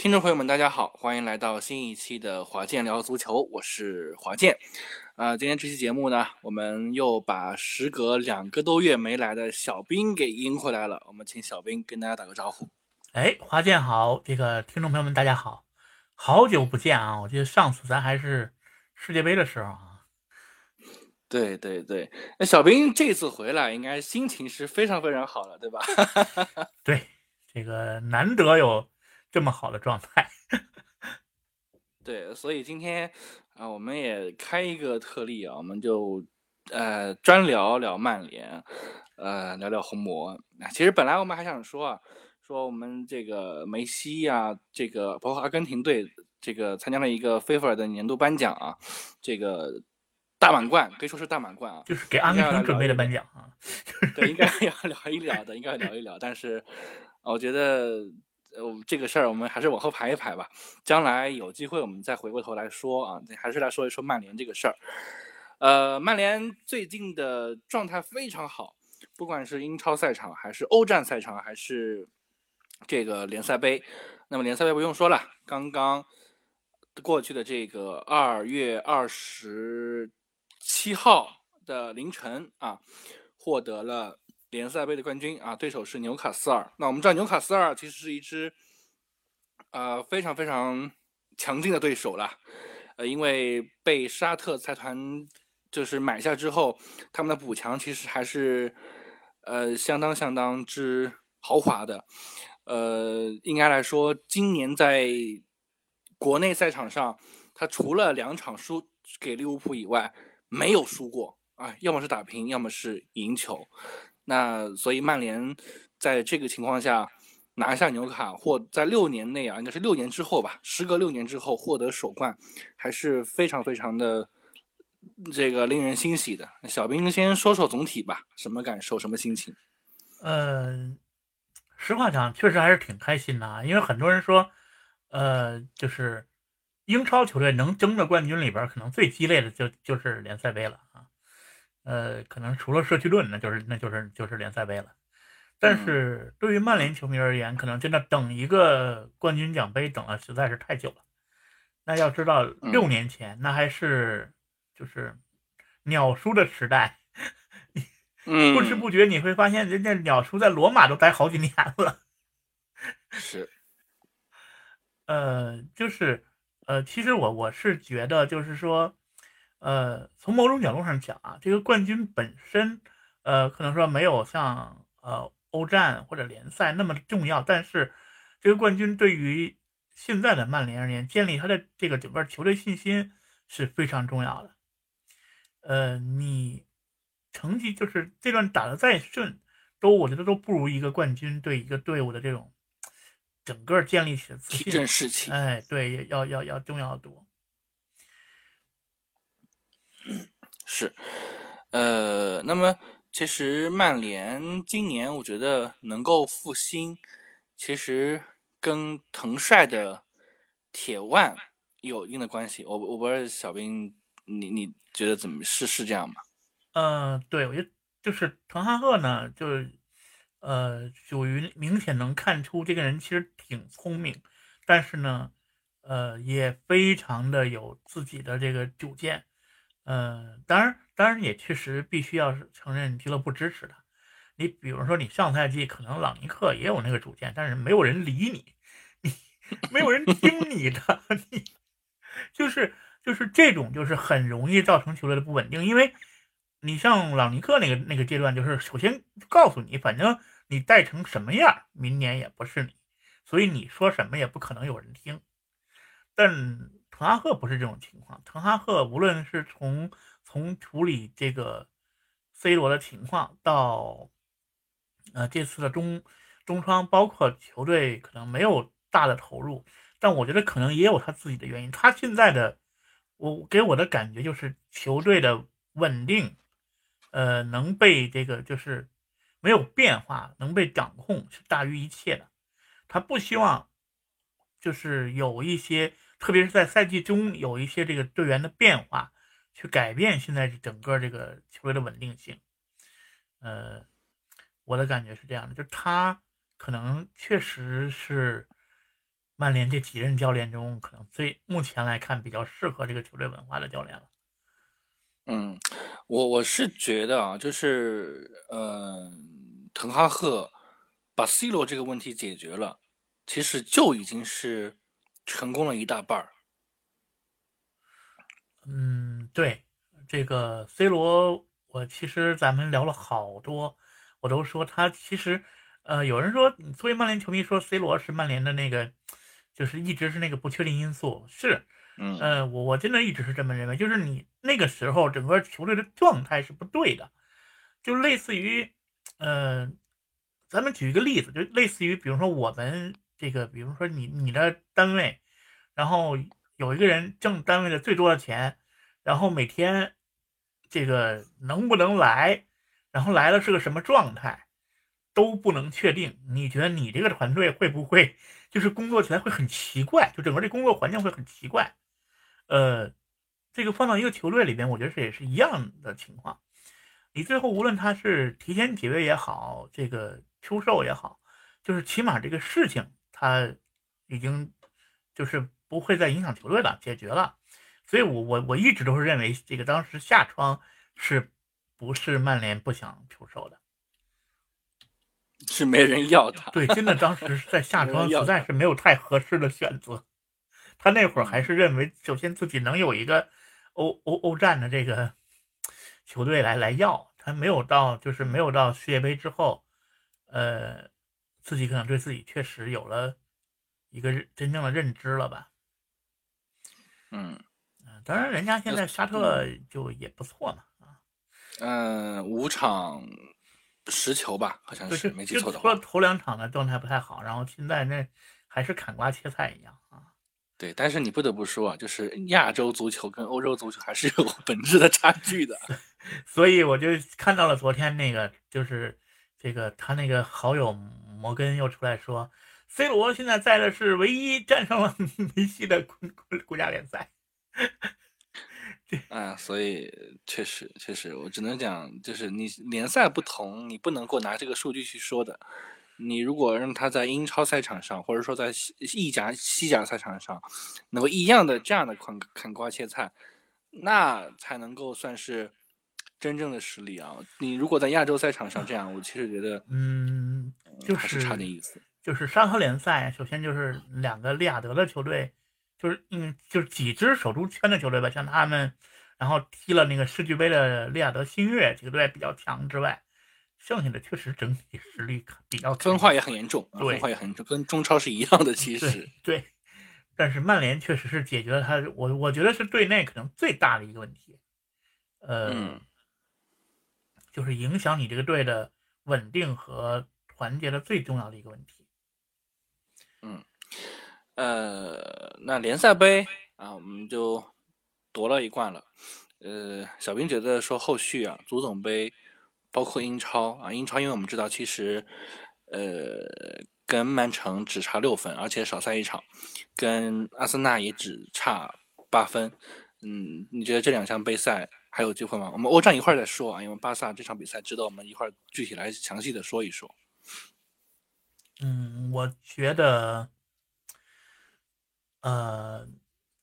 听众朋友们，大家好，欢迎来到新一期的华健聊足球，我是华健。呃，今天这期节目呢，我们又把时隔两个多月没来的小兵给迎回来了。我们请小兵跟大家打个招呼。哎，华健好，这个听众朋友们大家好，好久不见啊！我记得上次咱还是世界杯的时候啊。对对对，那小兵这次回来，应该心情是非常非常好了，对吧？对，这个难得有。这么好的状态，对，所以今天啊，我们也开一个特例啊，我们就呃专聊聊曼联，呃聊聊红魔。其实本来我们还想说啊，说我们这个梅西呀，这个包括阿根廷队这个参加了一个菲菲尔的年度颁奖啊，这个大满贯可以说是大满贯啊，就是给阿根廷准备的颁奖啊。对，应该 要聊一聊的，应该要聊一聊，但是我觉得。呃，这个事儿我们还是往后排一排吧，将来有机会我们再回过头来说啊，还是来说一说曼联这个事儿。呃，曼联最近的状态非常好，不管是英超赛场，还是欧战赛场，还是这个联赛杯。那么联赛杯不用说了，刚刚过去的这个二月二十七号的凌晨啊，获得了。联赛杯的冠军啊，对手是纽卡斯尔。那我们知道纽卡斯尔其实是一支，呃，非常非常强劲的对手了。呃，因为被沙特财团就是买下之后，他们的补强其实还是呃相当相当之豪华的。呃，应该来说，今年在国内赛场上，他除了两场输给利物浦以外，没有输过啊，要么是打平，要么是赢球。那所以曼联在这个情况下拿下纽卡，或在六年内啊，应该是六年之后吧，时隔六年之后获得首冠，还是非常非常的这个令人欣喜的。小兵先说说总体吧，什么感受，什么心情？嗯，实话讲，确实还是挺开心的啊，因为很多人说，呃，就是英超球队能争的冠军里边，可能最激烈的就就是联赛杯了啊。呃，可能除了社区盾，那就是那就是就是联赛杯了。但是对于曼联球迷而言，可能真的等一个冠军奖杯等了实在是太久了。那要知道，六年前那还是就是鸟叔的时代，不知不觉你会发现，人家鸟叔在罗马都待好几年了。是，呃，就是呃，其实我我是觉得，就是说。呃，从某种角度上讲啊，这个冠军本身，呃，可能说没有像呃欧战或者联赛那么重要，但是这个冠军对于现在的曼联而言，建立他的这个整个球队信心是非常重要的。呃，你成绩就是这段打得再顺，都我觉得都不如一个冠军对一个队伍的这种整个建立起的自信。哎，对，要要要重要的多。是，呃，那么其实曼联今年我觉得能够复兴，其实跟滕帅的铁腕有一定的关系。我我不知道小兵，你你觉得怎么是是这样吗？嗯，对，我觉得就是滕哈赫呢，就是呃，属于明显能看出这个人其实挺聪明，但是呢，呃，也非常的有自己的这个主见。嗯，当然，当然也确实必须要承认俱乐部支持他。你比如说，你上赛季可能朗尼克也有那个主见，但是没有人理你，你没有人听你的，你就是就是这种就是很容易造成球队的不稳定。因为你像朗尼克那个那个阶段，就是首先告诉你，反正你带成什么样，明年也不是你，所以你说什么也不可能有人听。但滕哈赫不是这种情况，滕哈赫无论是从从处理这个 C 罗的情况，到呃这次的中中窗，包括球队可能没有大的投入，但我觉得可能也有他自己的原因。他现在的我给我的感觉就是球队的稳定，呃能被这个就是没有变化，能被掌控是大于一切的。他不希望就是有一些。特别是在赛季中有一些这个队员的变化，去改变现在整个这个球队的稳定性。呃，我的感觉是这样的，就他可能确实是曼联这几任教练中，可能最目前来看比较适合这个球队文化的教练了。嗯，我我是觉得啊，就是呃，滕哈赫把 C 罗这个问题解决了，其实就已经是成功了一大半儿。嗯，对，这个 C 罗，我其实咱们聊了好多，我都说他其实，呃，有人说作为曼联球迷说 C 罗是曼联的那个。就是一直是那个不确定因素，是，嗯，呃，我我真的一直是这么认为，就是你那个时候整个球队的状态是不对的，就类似于，呃，咱们举一个例子，就类似于，比如说我们这个，比如说你你的单位，然后有一个人挣单位的最多的钱，然后每天这个能不能来，然后来了是个什么状态，都不能确定，你觉得你这个团队会不会？就是工作起来会很奇怪，就整个这工作环境会很奇怪。呃，这个放到一个球队里边，我觉得这也是一样的情况。你最后无论他是提前几位也好，这个出售也好，就是起码这个事情他已经就是不会再影响球队了，解决了。所以我我我一直都是认为，这个当时夏窗是不是曼联不想出售的？是没人要他，对，真的当时在夏 窗实在是没有太合适的选择。他那会儿还是认为，首先自己能有一个欧欧欧战的这个球队来来要，他没有到就是没有到世界杯之后，呃，自己可能对自己确实有了一个真正的认知了吧。嗯嗯，当然人家现在沙特就也不错嘛啊。嗯，五场。十球吧，好像是没记错的话。除了头两场的状态不太好，然后现在那还是砍瓜切菜一样啊。对，但是你不得不说啊，就是亚洲足球跟欧洲足球还是有本质的差距的。所以我就看到了昨天那个，就是这个他那个好友摩根又出来说，C 罗现在在的是唯一战胜了 梅西的国国家联赛。啊，所以确实确实，我只能讲，就是你联赛不同，你不能够拿这个数据去说的。你如果让他在英超赛场上，或者说在意甲、西甲赛场上，能够一样的这样的砍砍瓜切菜，那才能够算是真正的实力啊。你如果在亚洲赛场上这样，我其实觉得，嗯，就是差点意思。就是沙特联赛，首先就是两个利雅得的球队。就是嗯，就是几支首都圈的球队吧，像他们，然后踢了那个世俱杯的利雅得新月几个队比较强之外，剩下的确实整体实力比较分化也很严重，对，分化也很严重，跟中超是一样的其实。对，但是曼联确实是解决了他，我我觉得是队内可能最大的一个问题，呃，就是影响你这个队的稳定和团结的最重要的一个问题。嗯。呃，那联赛杯啊，我们就夺了一冠了。呃，小兵觉得说后续啊，足总杯，包括英超啊，英超因为我们知道其实，呃，跟曼城只差六分，而且少赛一场，跟阿森纳也只差八分。嗯，你觉得这两项杯赛还有机会吗？我们欧战一会儿再说啊，因为巴萨这场比赛值得我们一会儿具体来详细的说一说。嗯，我觉得。呃，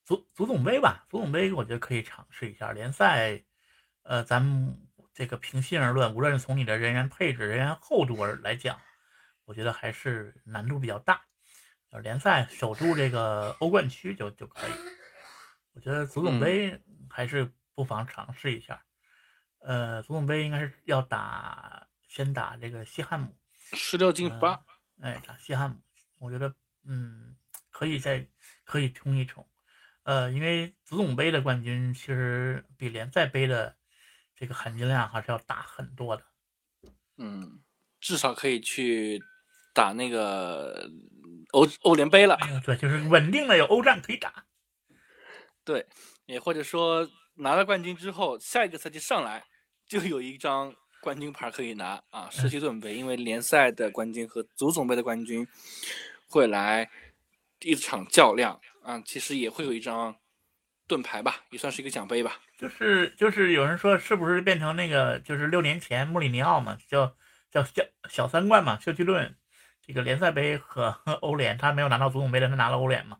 足足总杯吧，足总杯我觉得可以尝试一下。联赛，呃，咱们这个平心而论，无论是从你的人员配置、人员厚度而来讲，我觉得还是难度比较大。呃，联赛守住这个欧冠区就就可以。我觉得足总杯还是不妨尝试一下。呃，足总杯应该是要打，先打这个西汉姆，十六进八。哎，打西汉姆，我觉得，嗯，可以再。可以冲一冲，呃，因为足总杯的冠军其实比联赛杯的这个含金量还是要大很多的。嗯，至少可以去打那个欧欧联杯了。对，就是稳定的有欧战可以打。对，也或者说拿了冠军之后，下一个赛季上来就有一张冠军牌可以拿啊，世俱盾杯，因为联赛的冠军和足总杯的冠军会来。一场较量啊，其实也会有一张盾牌吧，也算是一个奖杯吧。就是就是有人说，是不是变成那个就是六年前穆里尼奥嘛，叫叫叫小三冠嘛，休奇顿这个联赛杯和欧联，他没有拿到足总杯的，他拿了欧联嘛？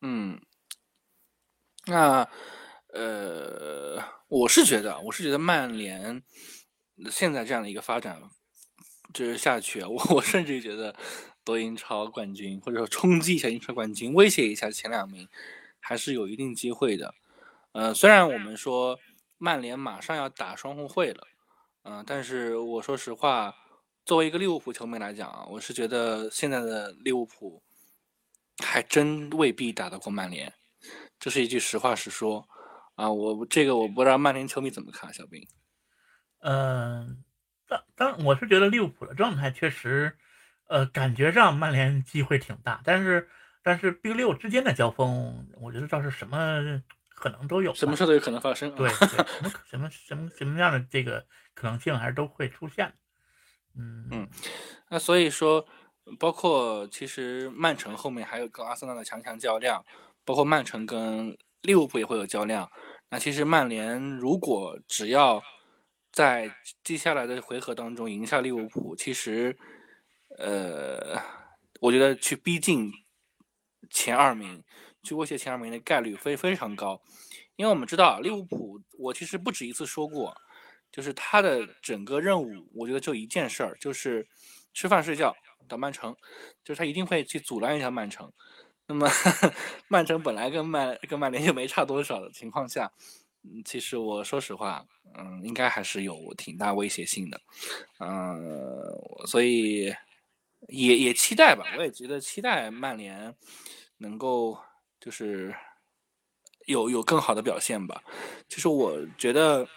嗯，那呃，我是觉得，我是觉得曼联现在这样的一个发展，就是下去，我我甚至觉得夺英超冠军，或者说冲击一下英超冠军，威胁一下前两名，还是有一定机会的。呃，虽然我们说曼联马上要打双红会了，嗯，但是我说实话，作为一个利物浦球迷来讲啊，我是觉得现在的利物浦。还真未必打得过曼联，这是一句实话实说啊！我这个我不知道曼联球迷怎么看，小兵。嗯，当当我是觉得利物浦的状态确实，呃，感觉上曼联机会挺大，但是但是 B 六之间的交锋，我觉得倒是什么可能都有，什么事都有可能发生。对，什么 什么什么什么样的这个可能性还是都会出现。嗯嗯，那所以说。包括其实曼城后面还有跟阿森纳的强强较量，包括曼城跟利物浦也会有较量。那其实曼联如果只要在接下来的回合当中赢下利物浦，其实呃，我觉得去逼近前二名，去威胁前二名的概率非非常高。因为我们知道利物浦，我其实不止一次说过，就是他的整个任务，我觉得就一件事儿，就是吃饭睡觉。到曼城，就是他一定会去阻拦一下曼城。那么，曼城本来跟曼跟曼联就没差多少的情况下，其实我说实话，嗯，应该还是有挺大威胁性的，嗯，所以也也期待吧，我也觉得期待曼联能够就是有有更好的表现吧。其实我觉得，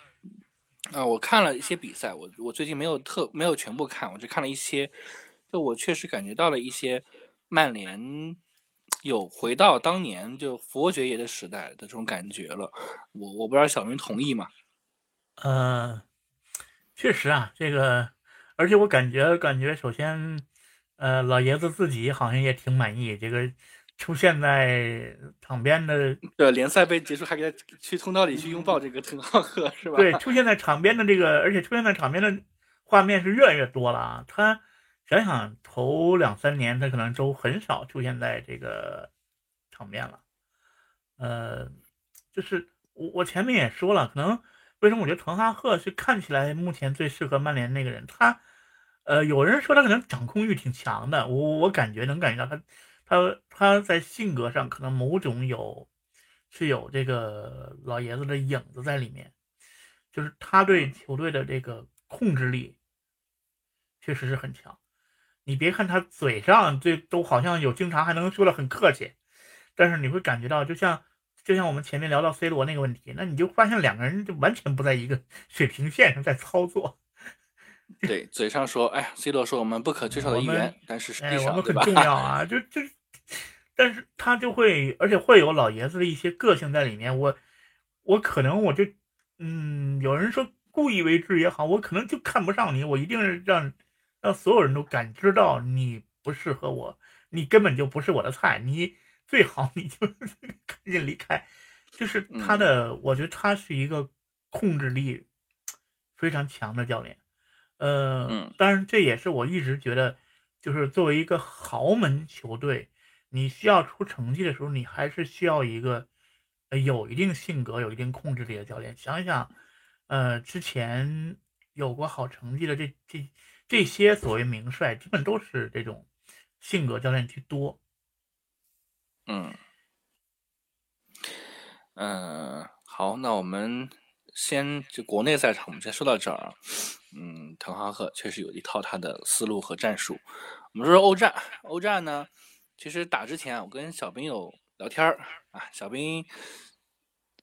啊，我看了一些比赛，我我最近没有特没有全部看，我只看了一些。就我确实感觉到了一些曼联有回到当年就佛爵爷的时代的这种感觉了。我我不知道小明同意吗？呃，确实啊，这个，而且我感觉感觉，首先，呃，老爷子自己好像也挺满意，这个出现在场边的，对联赛杯结束还给他去通道里去拥抱这个滕浩赫是吧？对，出现在场边的这个，而且出现在场边的画面是越来越多了啊，他。想想头两三年，他可能都很少出现在这个场面了。呃，就是我我前面也说了，可能为什么我觉得滕哈赫是看起来目前最适合曼联那个人？他，呃，有人说他可能掌控欲挺强的，我我感觉能感觉到他，他他在性格上可能某种有是有这个老爷子的影子在里面，就是他对球队的这个控制力确实是很强。你别看他嘴上这都好像有经常还能说的很客气，但是你会感觉到，就像就像我们前面聊到 C 罗那个问题，那你就发现两个人就完全不在一个水平线上在操作。对，嘴上说，哎，C 罗说我们不可缺少的一员，但是实际上我们很重要啊，就就，但是他就会，而且会有老爷子的一些个性在里面。我我可能我就，嗯，有人说故意为之也好，我可能就看不上你，我一定是让。让所有人都感知到你不适合我，你根本就不是我的菜，你最好你就 赶紧离开。就是他的，我觉得他是一个控制力非常强的教练。呃，当然这也是我一直觉得，就是作为一个豪门球队，你需要出成绩的时候，你还是需要一个有一定性格、有一定控制力的教练。想想，呃，之前有过好成绩的这这。这些所谓名帅，基本都是这种性格教练居多。嗯嗯，好，那我们先就国内赛场，我们先说到这儿。嗯，滕哈赫确实有一套他的思路和战术。我们说说欧战，欧战呢，其实打之前，我跟小兵有聊天儿啊，小兵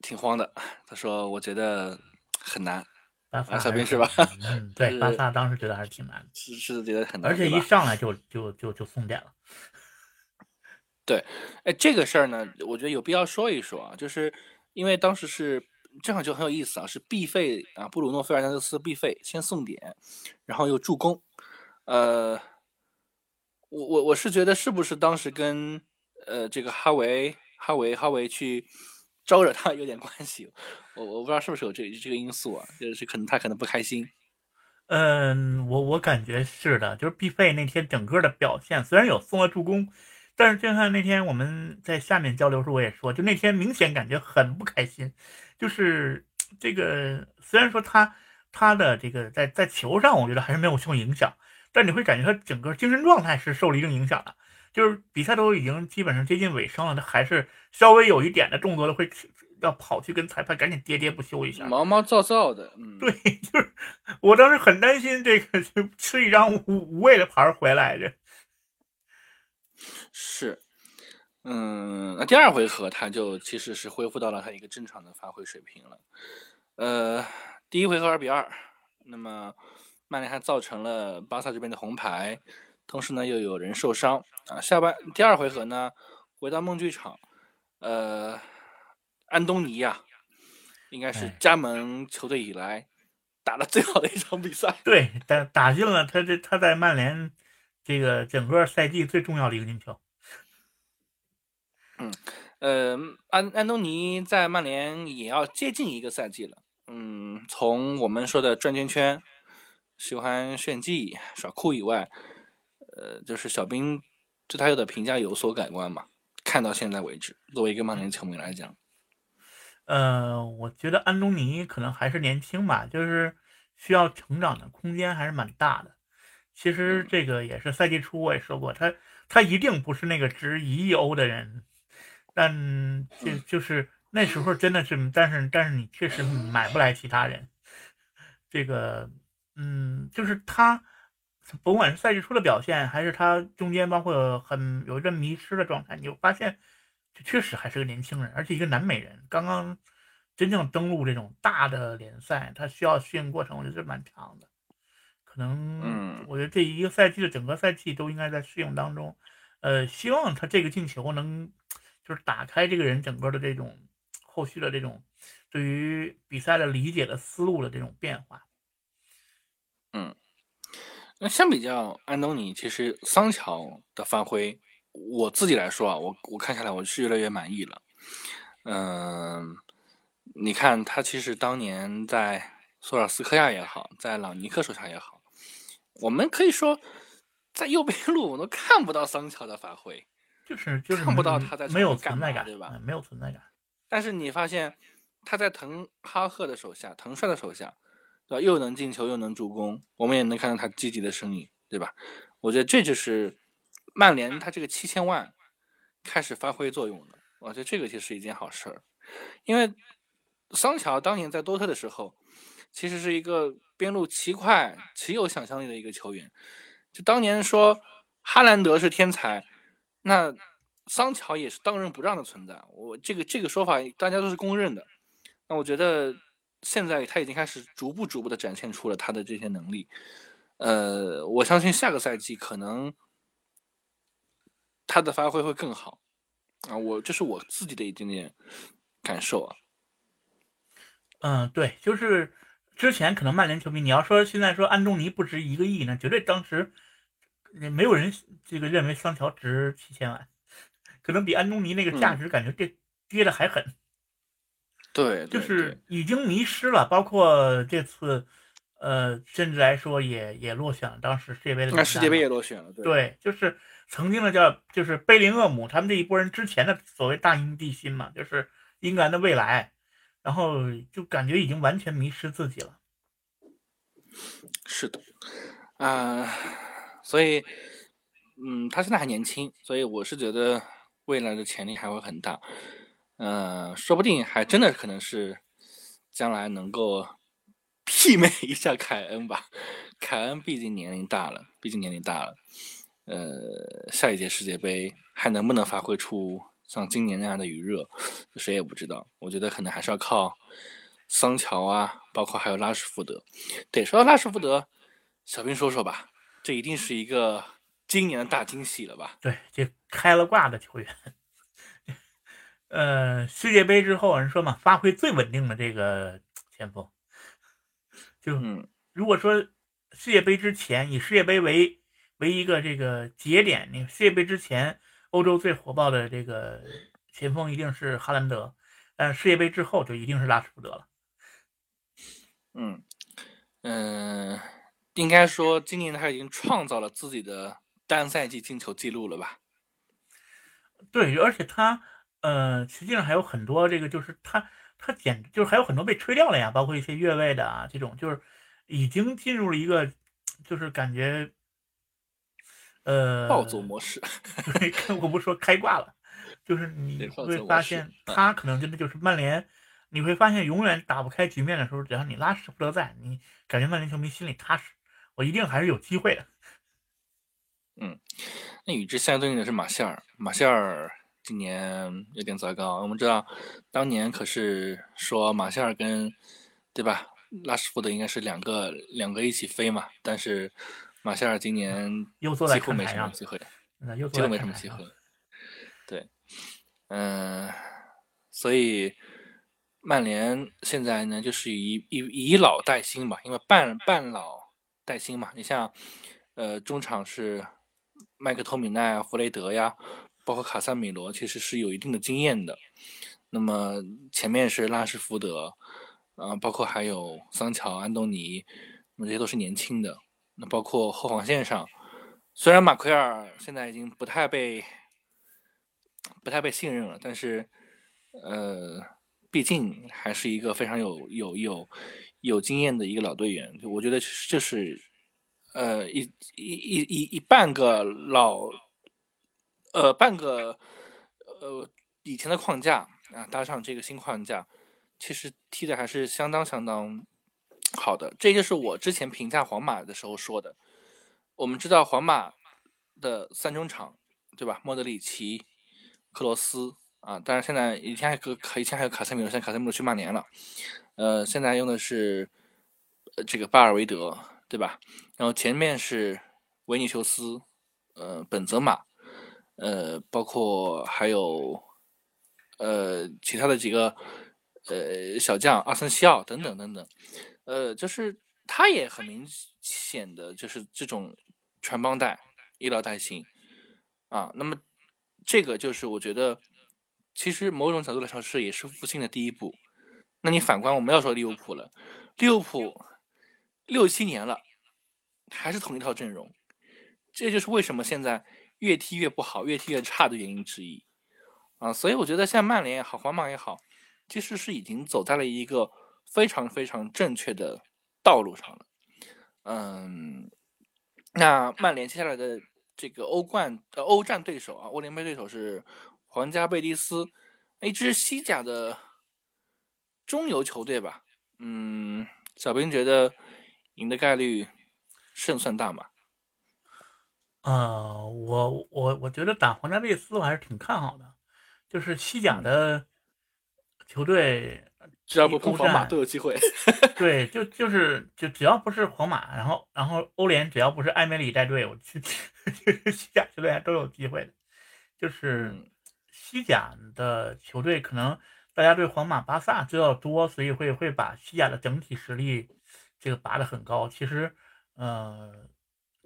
挺慌的，他说我觉得很难。巴萨小兵是吧？嗯，对，巴萨当时觉得还是挺难的，是是觉得很难，而且一上来就就就就送点了。对，哎，这个事儿呢，我觉得有必要说一说啊，就是因为当时是正好就很有意思啊，是必费啊，布鲁诺费尔南德斯必费先送点，然后又助攻。呃，我我我是觉得是不是当时跟呃这个哈维哈维哈维去。招惹他有点关系，我我不知道是不是有这这个因素啊，就是可能他可能不开心。嗯，我我感觉是的，就是毕费那天整个的表现，虽然有送了助攻，但是就像那天我们在下面交流时，我也说，就那天明显感觉很不开心，就是这个虽然说他他的这个在在球上，我觉得还是没有受影响，但你会感觉他整个精神状态是受了一定影响的，就是比赛都已经基本上接近尾声了，他还是稍微有一点的动作会。要跑去跟裁判赶紧喋喋不休一下，毛毛躁躁的。嗯，对，就是我当时很担心这个就吃一张无无谓的牌回来的。是，嗯，那第二回合他就其实是恢复到了他一个正常的发挥水平了。呃，第一回合二比二，那么曼联还造成了巴萨这边的红牌，同时呢又有人受伤啊。下半第二回合呢，回到梦剧场，呃。安东尼呀，应该是加盟球队以来打的最好的一场比赛。对，打打进了他这他在曼联这个整个赛季最重要的一个进球。嗯，呃，安安东尼在曼联也要接近一个赛季了。嗯，从我们说的转圈圈、喜欢炫技、耍酷以外，呃，就是小兵对他的评价有所改观嘛？看到现在为止，作为一个曼联球迷来讲。呃，我觉得安东尼可能还是年轻吧，就是需要成长的空间还是蛮大的。其实这个也是赛季初我也说过，他他一定不是那个值一亿欧的人，但就就是那时候真的是，但是但是你确实买不来其他人。这个，嗯，就是他，甭管是赛季初的表现，还是他中间包括很有一阵迷失的状态，你就发现这。确实还是个年轻人，而且一个南美人，刚刚真正登陆这种大的联赛，他需要适应过程，我觉得是蛮长的。可能，嗯，我觉得这一个赛季的整个赛季都应该在适应当中。呃，希望他这个进球能就是打开这个人整个的这种后续的这种对于比赛的理解的思路的这种变化。嗯，那相比较安东尼，其实桑乔的发挥。我自己来说啊，我我看下来我是越来越满意了。嗯，你看他其实当年在索尔斯克亚也好，在朗尼克手下也好，我们可以说在右边路我都看不到桑乔的发挥，就是就是看不到他在没有存在感，对吧？没有存在感。但是你发现他在滕哈赫的手下，滕帅的手下，对吧？又能进球又能助攻，我们也能看到他积极的身影，对吧？我觉得这就是。曼联他这个七千万开始发挥作用了，我觉得这个其实是一件好事儿，因为桑乔当年在多特的时候，其实是一个边路奇快、极有想象力的一个球员。就当年说哈兰德是天才，那桑乔也是当仁不让的存在。我这个这个说法大家都是公认的。那我觉得现在他已经开始逐步逐步的展现出了他的这些能力。呃，我相信下个赛季可能。他的发挥会更好啊！我这是我自己的一点点感受啊。嗯，对，就是之前可能曼联球迷，你要说现在说安东尼不值一个亿呢，绝对当时没有人这个认为桑乔值七千万，可能比安东尼那个价值感觉跌跌的还狠。对，就是已经迷失了，包括这次，呃，甚至来说也也落选了当时世界杯的。那世界杯也落选了，对，就是。曾经的叫就是贝林厄姆，他们这一波人之前的所谓大英帝心嘛，就是英格兰的未来，然后就感觉已经完全迷失自己了。是的，啊，所以，嗯，他现在还年轻，所以我是觉得未来的潜力还会很大，嗯，说不定还真的可能是将来能够媲美一下凯恩吧。凯恩毕竟年龄大了，毕竟年龄大了。呃，下一届世界杯还能不能发挥出像今年那样的余热，谁也不知道。我觉得可能还是要靠桑乔啊，包括还有拉什福德。对，说到拉什福德，小兵说说吧，这一定是一个今年的大惊喜了吧？对，这开了挂的球员。呃，世界杯之后，人说嘛，发挥最稳定的这个前锋，就如果说世界杯之前以世界杯为。为一个这个节点，那个世界杯之前，欧洲最火爆的这个前锋一定是哈兰德，但世界杯之后就一定是拉什福德了。嗯嗯，应该说今年他已经创造了自己的单赛季进球记录了吧？对，而且他呃，实际上还有很多这个，就是他他简就是还有很多被吹掉了呀，包括一些越位的啊，这种就是已经进入了一个就是感觉呃暴走模式。对，我不说开挂了，就是你会发现他可能真的就是曼联。你会发现，永远打不开局面的时候，只要你拉什福德在，你感觉曼联球迷心里踏实，我一定还是有机会的。嗯，那与之相对应的是马歇尔，马歇尔今年有点糟糕。我们知道，当年可是说马歇尔跟对吧拉什福德应该是两个两个一起飞嘛，但是马歇尔今年几乎没什么机会，几乎没什么机会。对，嗯，所以。曼联现在呢，就是以以以老带新吧，因为半半老带新嘛。你像，呃，中场是麦克托米奈、弗雷德呀，包括卡萨米罗，其实是有一定的经验的。那么前面是拉什福德，啊，包括还有桑乔、安东尼，那么这些都是年轻的。那包括后防线上，虽然马奎尔现在已经不太被不太被信任了，但是，呃。毕竟还是一个非常有有有有经验的一个老队员，我觉得就是，呃，一一一一一半个老，呃，半个呃以前的框架啊，搭上这个新框架，其实踢的还是相当相当好的。这就是我之前评价皇马的时候说的。我们知道皇马的三中场，对吧？莫德里奇、克罗斯。啊，当然现在以前还可以前还有卡塞米罗，现在卡塞米罗去曼联了，呃，现在用的是这个巴尔维德，对吧？然后前面是维尼修斯，呃，本泽马，呃，包括还有呃其他的几个呃小将阿森西奥等等等等，呃，就是他也很明显的就是这种传帮带、医疗带型啊，那么这个就是我觉得。其实某种角度来说是也是复兴的第一步。那你反观我们要说利物浦了，利物浦六七年了，还是同一套阵容，这就是为什么现在越踢越不好、越踢越差的原因之一啊。所以我觉得像曼联也好、皇马也好，其实是已经走在了一个非常非常正确的道路上了。嗯，那曼联接下来的这个欧冠呃欧战对手啊，欧联杯对手是。皇家贝蒂斯，一支西甲的中游球队吧。嗯，小兵觉得赢的概率胜算大吗？呃，我我我觉得打皇家贝斯我还是挺看好的，就是西甲的球队只要不碰皇马都有机会。对，就就是就只要不是皇马，然后然后欧联只要不是埃梅里带队，我去 西甲球队都有机会的，就是。西甲的球队可能大家对皇马、巴萨知道多，所以会会把西甲的整体实力这个拔得很高。其实，呃，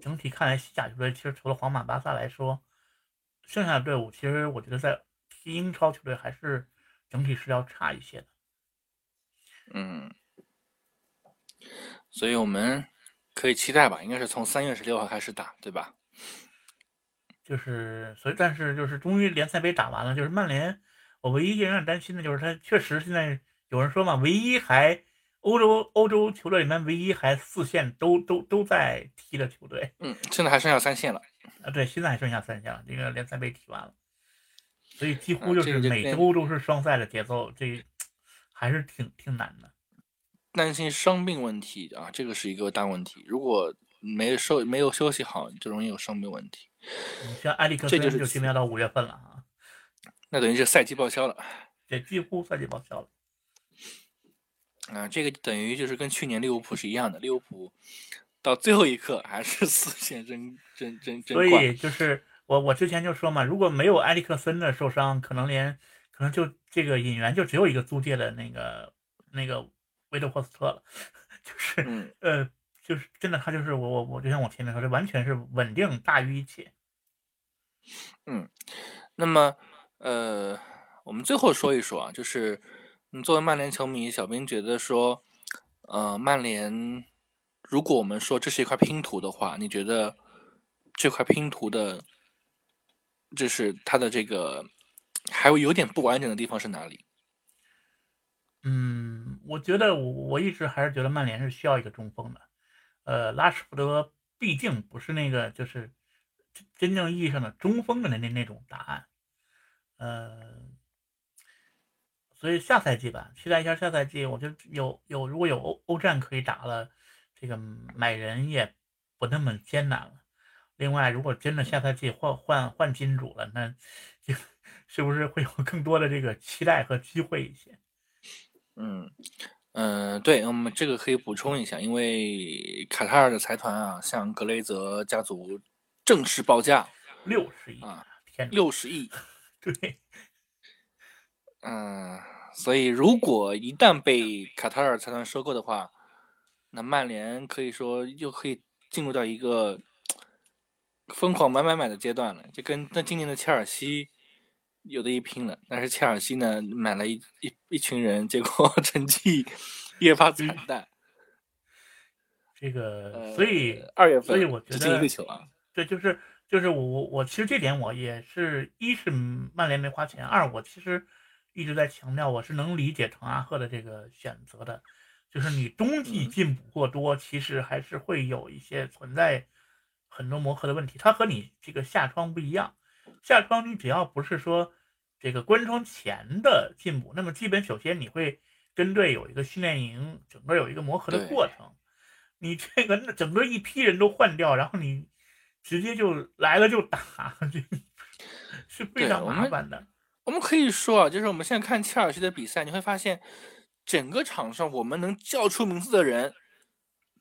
整体看来，西甲球队其实除了皇马、巴萨来说，剩下的队伍其实我觉得在踢英超球队还是整体是要差一些的。嗯，所以我们可以期待吧，应该是从三月十六号开始打，对吧？就是，所以，但是，就是终于联赛杯打完了。就是曼联，我唯一有点担心的就是他确实现在有人说嘛，唯一还欧洲欧洲球队里面唯一还四线都都都在踢的球队。嗯，现在还剩下三线了。啊，对，现在还剩下三线了。这个联赛被踢完了，所以几乎就是每周都是双赛的节奏，这还是挺挺难的。担心伤病问题啊，这个是一个大问题。如果没休没有休息好，就容易有伤病问题。像埃里克森就停练到五月份了啊，那等于是赛季报销了，也几乎赛季报销了。啊，这个等于就是跟去年利物浦是一样的，利物浦到最后一刻还是 四线争争争争所以就是我我之前就说嘛，如果没有埃里克森的受伤，可能连可能就这个引援就只有一个租借的那个那个维德霍斯特了，就是呃。就是真的，他就是我我我就像我前面说，的完全是稳定大于一切。嗯，那么呃，我们最后说一说啊，就是嗯，作为曼联球迷，小兵觉得说，呃，曼联如果我们说这是一块拼图的话，你觉得这块拼图的，就是它的这个还有有点不完整的地方是哪里？嗯，我觉得我我一直还是觉得曼联是需要一个中锋的。呃，拉什福德毕竟不是那个就是真正意义上的中锋的那那那种答案。呃，所以下赛季吧，期待一下下赛季。我觉得有有如果有欧欧战可以打了，这个买人也不那么艰难了。另外，如果真的下赛季换换换金主了，那就是不是会有更多的这个期待和机会一些？嗯嗯，对，我们这个可以补充一下，因为卡塔尔的财团啊，向格雷泽家族正式报价六十亿啊，天，六十亿，对，嗯，所以如果一旦被卡塔尔财团收购的话，那曼联可以说又可以进入到一个疯狂买买买的阶段了，就跟那今年的切尔西。有的一拼了，但是切尔西呢买了一一一群人，结果 成绩越发惨淡。这个，所以二月份，所以我觉得一个球啊，对，就是就是我我我其实这点我也是一是曼联没花钱，二我其实一直在强调我是能理解滕哈赫的这个选择的，就是你冬季进补过多，其实还是会有一些存在很多磨合的问题，它和你这个夏窗不一样。夏窗你只要不是说这个关窗前的进补，那么基本首先你会跟队有一个训练营，整个有一个磨合的过程。你这个整个一批人都换掉，然后你直接就来了就打，这是非常麻烦的。我们可以说啊，就是我们现在看切尔西的比赛，你会发现整个场上我们能叫出名字的人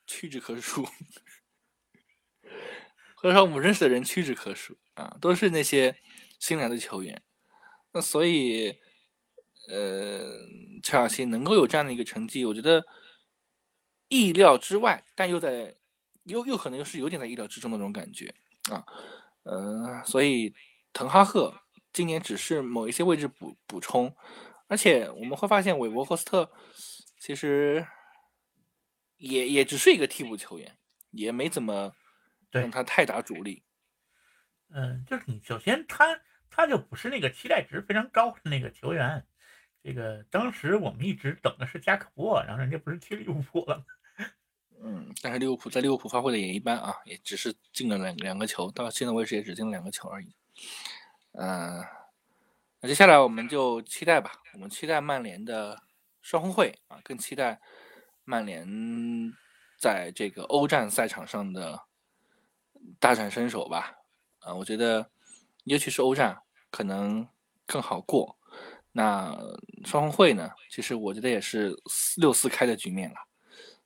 屈指可数。或者说我们认识的人屈指可数啊，都是那些新来的球员。那所以，呃，切尔西能够有这样的一个成绩，我觉得意料之外，但又在又又可能又是有点在意料之中的那种感觉啊。呃，所以滕哈赫今年只是某一些位置补补充，而且我们会发现韦伯霍斯特其实也也只是一个替补球员，也没怎么。让他太打主力，嗯，就是你首先他他就不是那个期待值非常高的那个球员，这个当时我们一直等的是加克波，然后人家不是去利物浦了，嗯，但是利物浦在利物浦发挥的也一般啊，也只是进了两两个球，到现在为止也只进了两个球而已，嗯，那接下来我们就期待吧，我们期待曼联的双红会啊，更期待曼联在这个欧战赛场上的。大展身手吧，啊，我觉得，尤其是欧战可能更好过。那双红会呢？其实我觉得也是四六四开的局面了。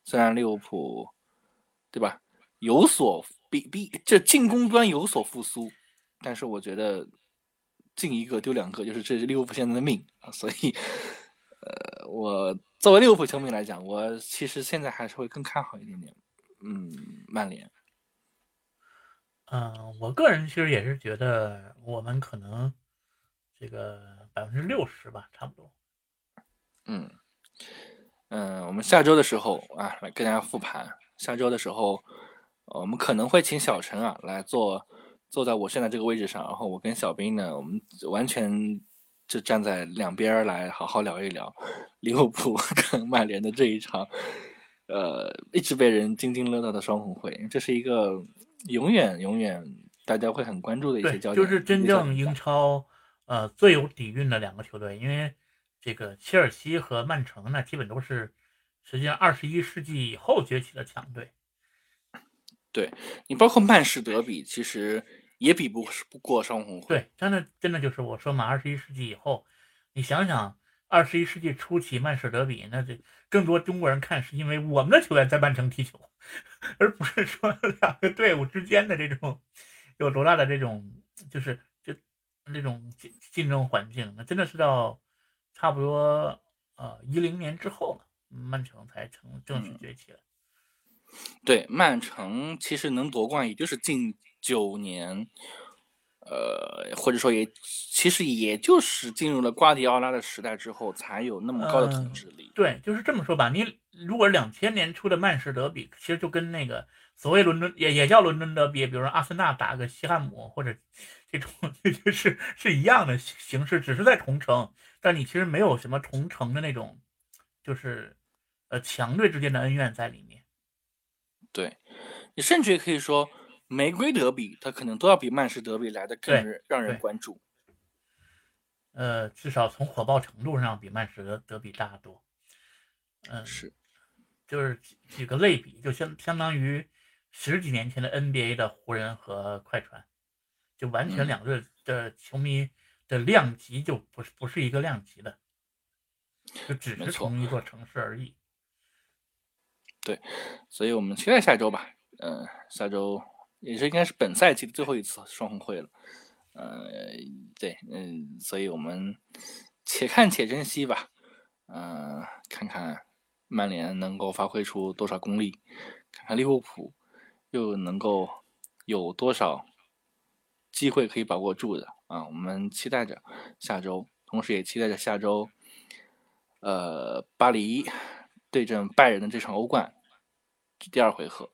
虽然利物浦，对吧，有所比比这进攻端有所复苏，但是我觉得进一个丢两个就是这是利物浦现在的命啊。所以，呃，我作为利物浦球迷来讲，我其实现在还是会更看好一点点，嗯，曼联。嗯，我个人其实也是觉得我们可能这个百分之六十吧，差不多。嗯嗯，我们下周的时候啊，来跟大家复盘。下周的时候，我们可能会请小陈啊来坐坐在我现在这个位置上，然后我跟小兵呢，我们完全就站在两边来好好聊一聊利物浦跟 曼联的这一场，呃，一直被人津津乐道的双红会，这是一个。永远永远，大家会很关注的一些焦点，就是真正英超呃最有底蕴的两个球队，因为这个切尔西和曼城呢，基本都是实际上二十一世纪以后崛起的强队。对你，包括曼市德比，其实也比不不过双红会。对，真的真的就是我说嘛，二十一世纪以后，你想想，二十一世纪初期曼市德比，那这更多中国人看是因为我们的球员在曼城踢球。而不是说 两个队伍之间的这种有多大的这种就是就那种竞竞争环境，那真的是到差不多呃一零年之后了，曼城才成正式崛起了。对，曼城其实能夺冠，也就是近九年，呃，或者说也其实也就是进入了瓜迪奥拉的时代之后，才有那么高的统治力。对，就是这么说吧，你如果两千年出的曼市德比，其实就跟那个所谓伦敦也也叫伦敦德比，比如说阿森纳打个西汉姆或者这种，就 是是一样的形式，只是在同城，但你其实没有什么同城的那种，就是呃强队之间的恩怨在里面。对，你甚至也可以说，玫瑰德比它可能都要比曼市德比来的更让人关注。呃，至少从火爆程度上比曼市德德比大得多。嗯，是。就是几个类比，就相相当于十几年前的 NBA 的湖人和快船，就完全两队的球迷的量级就不是不是一个量级的，就只是同一座城市而已。对，所以我们期待下周吧。嗯，下周也是应该是本赛季的最后一次双红会了。呃，对，嗯，所以我们且看且珍惜吧。嗯，看看。曼联能够发挥出多少功力？看看利物浦又能够有多少机会可以把握住的啊！我们期待着下周，同时也期待着下周，呃，巴黎对阵拜仁的这场欧冠第二回合，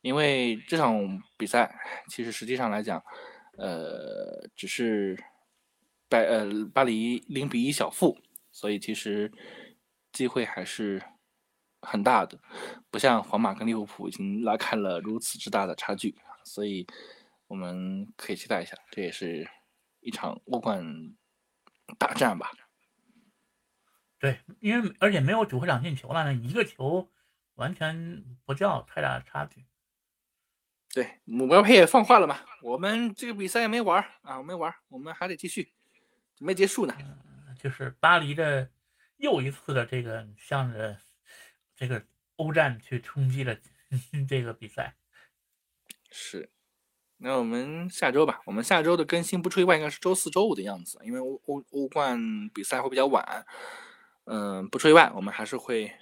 因为这场比赛其实实际上来讲，呃，只是拜呃巴黎零比一小负，所以其实机会还是。很大的，不像皇马跟利物浦已经拉开了如此之大的差距，所以我们可以期待一下，这也是一场欧冠大战吧。对，因为而且没有主客场进球了，那一个球完全不叫太大的差距。对，目标配也放话了嘛，我们这个比赛也没玩啊，没玩，我们还得继续，没结束呢。就是巴黎的又一次的这个向着。这个欧战去冲击了 这个比赛，是。那我们下周吧，我们下周的更新不出意外应该是周四周五的样子，因为欧欧欧冠比赛会比较晚。嗯，不出意外，我们还是会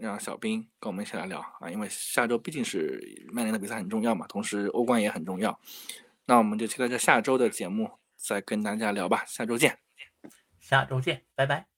让小兵跟我们一起来聊啊，因为下周毕竟是曼联的比赛很重要嘛，同时欧冠也很重要。那我们就期待着下周的节目再跟大家聊吧，下周见。下周见，拜拜。